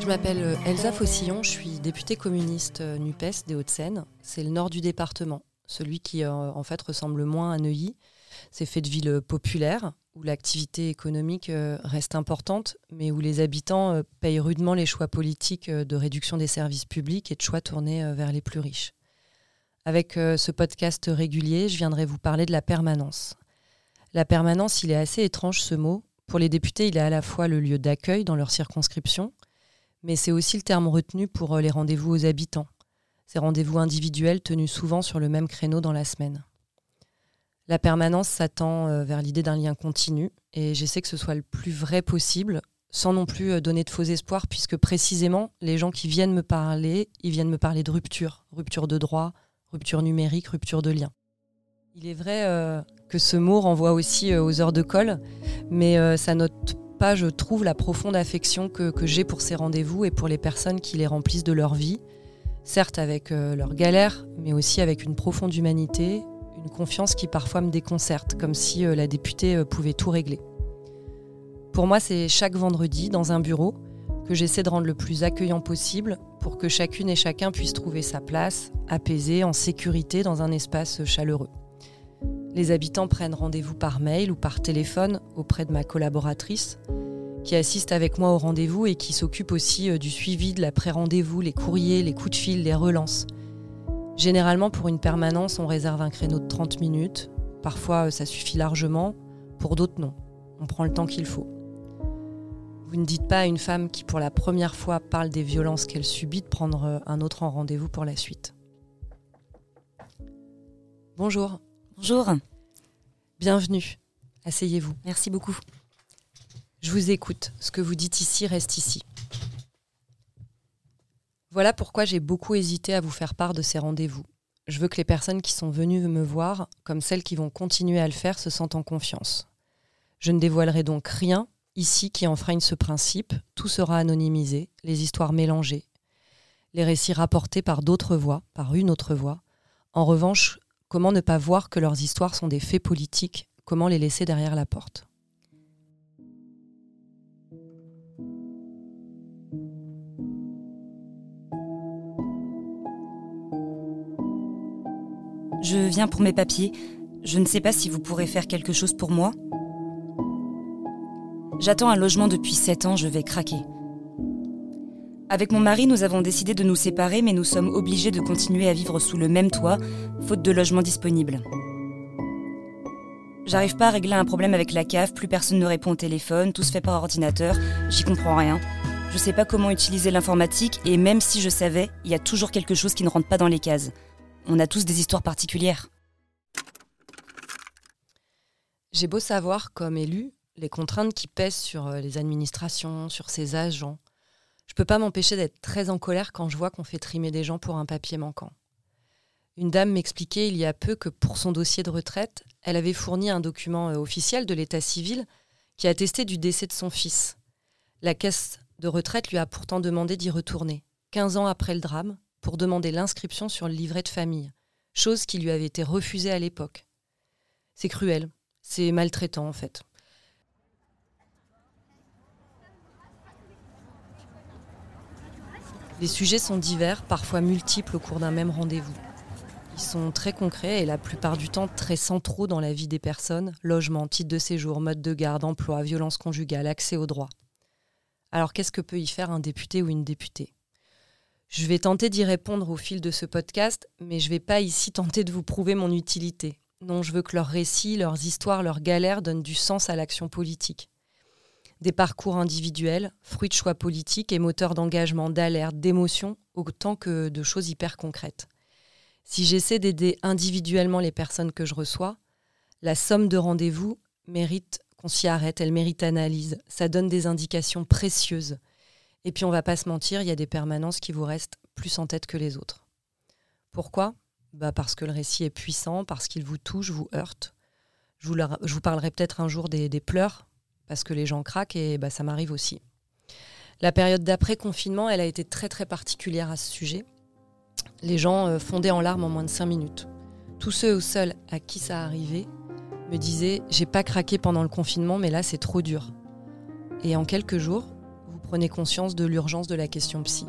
Je m'appelle euh, Elsa Faucillon, je suis députée communiste euh, NUPES des Hauts-de-Seine. C'est le nord du département, celui qui euh, en fait ressemble moins à Neuilly. C'est fait de villes populaires où l'activité économique reste importante, mais où les habitants payent rudement les choix politiques de réduction des services publics et de choix tournés vers les plus riches. Avec ce podcast régulier, je viendrai vous parler de la permanence, la permanence, il est assez étrange ce mot. Pour les députés, il est à la fois le lieu d'accueil dans leur circonscription, mais c'est aussi le terme retenu pour euh, les rendez-vous aux habitants, ces rendez-vous individuels tenus souvent sur le même créneau dans la semaine. La permanence s'attend euh, vers l'idée d'un lien continu, et j'essaie que ce soit le plus vrai possible, sans non plus euh, donner de faux espoirs, puisque précisément, les gens qui viennent me parler, ils viennent me parler de rupture, rupture de droit, rupture numérique, rupture de lien. Il est vrai que ce mot renvoie aussi aux heures de colle, mais ça note je trouve, la profonde affection que, j'ai pour ces rendez-vous et pour les personnes qui les remplissent de leur vie, certes avec euh, leurs galères, mais aussi avec une profonde humanité, une confiance qui parfois me déconcerte, comme si euh, la députée euh, pouvait tout régler. Pour moi, c'est chaque vendredi, dans un bureau, que j'essaie de rendre le plus accueillant possible pour que chacune et chacun puisse trouver sa place, apaisée, en sécurité, dans un espace chaleureux. Les habitants prennent rendez-vous par mail ou par téléphone auprès de ma collaboratrice, qui assiste avec moi au rendez-vous et qui s'occupe aussi euh, du suivi de l'après-rendez-vous, les courriers, les coups de fil, les relances. Généralement, pour une permanence, on réserve un créneau de 30 minutes. Parfois, euh, ça suffit largement. Pour d'autres, non. On prend le temps qu'il faut. Vous ne dites pas à une femme qui, pour la première fois, parle des violences qu'elle subit de prendre euh, un autre en rendez-vous pour la suite. Bonjour. Bonjour. Bienvenue. Asseyez-vous. Merci beaucoup. Je vous écoute. Ce que vous dites ici reste ici. Voilà pourquoi j'ai beaucoup hésité à vous faire part de ces rendez-vous. Je veux que les personnes qui sont venues me voir, comme celles qui vont continuer à le faire, se sentent en confiance. Je ne dévoilerai donc rien ici qui enfreigne ce principe. Tout sera anonymisé, les histoires mélangées, les récits rapportés par d'autres voix, par une autre voix. En revanche, Comment ne pas voir que leurs histoires sont des faits politiques? Comment les laisser derrière la porte? Je viens pour mes papiers. Je ne sais pas si vous pourrez faire quelque chose pour moi. J'attends un logement depuis 7 ans, je vais craquer. Avec mon mari, nous avons décidé de nous séparer, mais nous sommes obligés de continuer à vivre sous le même toit, faute de logement disponible. J'arrive pas à régler un problème avec la cave, plus personne ne répond au téléphone, tout se fait par ordinateur, j'y comprends rien. Je sais pas comment utiliser l'informatique, et même si je savais, il y a toujours quelque chose qui ne rentre pas dans les cases. On a tous des histoires particulières. J'ai beau savoir, comme élu, les contraintes qui pèsent sur euh, les administrations, sur ces agents, je peux pas m'empêcher d'être très en colère quand je vois qu'on fait trimer des gens pour un papier manquant. Une dame m'expliquait il y a peu que pour son dossier de retraite, elle avait fourni un document euh, officiel de l'état civil qui attestait du décès de son fils. La caisse de retraite lui a pourtant demandé d'y retourner, 15 ans après le drame, pour demander l'inscription sur le livret de famille, chose qui lui avait été refusée à l'époque. C'est cruel, c'est maltraitant en fait. Les sujets sont divers, parfois multiples au cours d'un même rendez-vous. Ils sont très concrets et la plupart du temps très centraux dans la vie des personnes logement, titre de séjour, mode de garde, emploi, violence conjugale, accès aux droits. Alors qu'est-ce que peut y faire un député ou une députée? Je vais tenter d'y répondre au fil de ce podcast, mais je ne vais pas ici tenter de vous prouver mon utilité. Non, je veux que leurs récits, leurs histoires, leurs galères donnent du sens à l'action politique des parcours individuels, fruits de choix politiques et moteurs d'engagement, d'alerte, d'émotion, autant que de choses hyper concrètes. Si j'essaie d'aider individuellement les personnes que je reçois, la somme de rendez-vous mérite qu'on s'y arrête, elle mérite analyse, ça donne des indications précieuses. Et puis on va pas se mentir, il y a des permanences qui vous restent plus en tête que les autres. Pourquoi? Bah Parce que le récit est puissant, parce qu'il vous touche, vous heurte. Je vous, parlerai peut-être un jour des pleurs parce que les gens craquent et bah, ça m'arrive aussi. La période d'après-confinement, elle a été très très particulière à ce sujet. Les gens euh, fondaient en larmes en moins de 5 minutes. Tous ceux ou seuls à qui ça arrivait me disaient J'ai pas craqué pendant le confinement, mais là c'est trop dur. Et en quelques jours, vous prenez conscience de l'urgence de la question psy.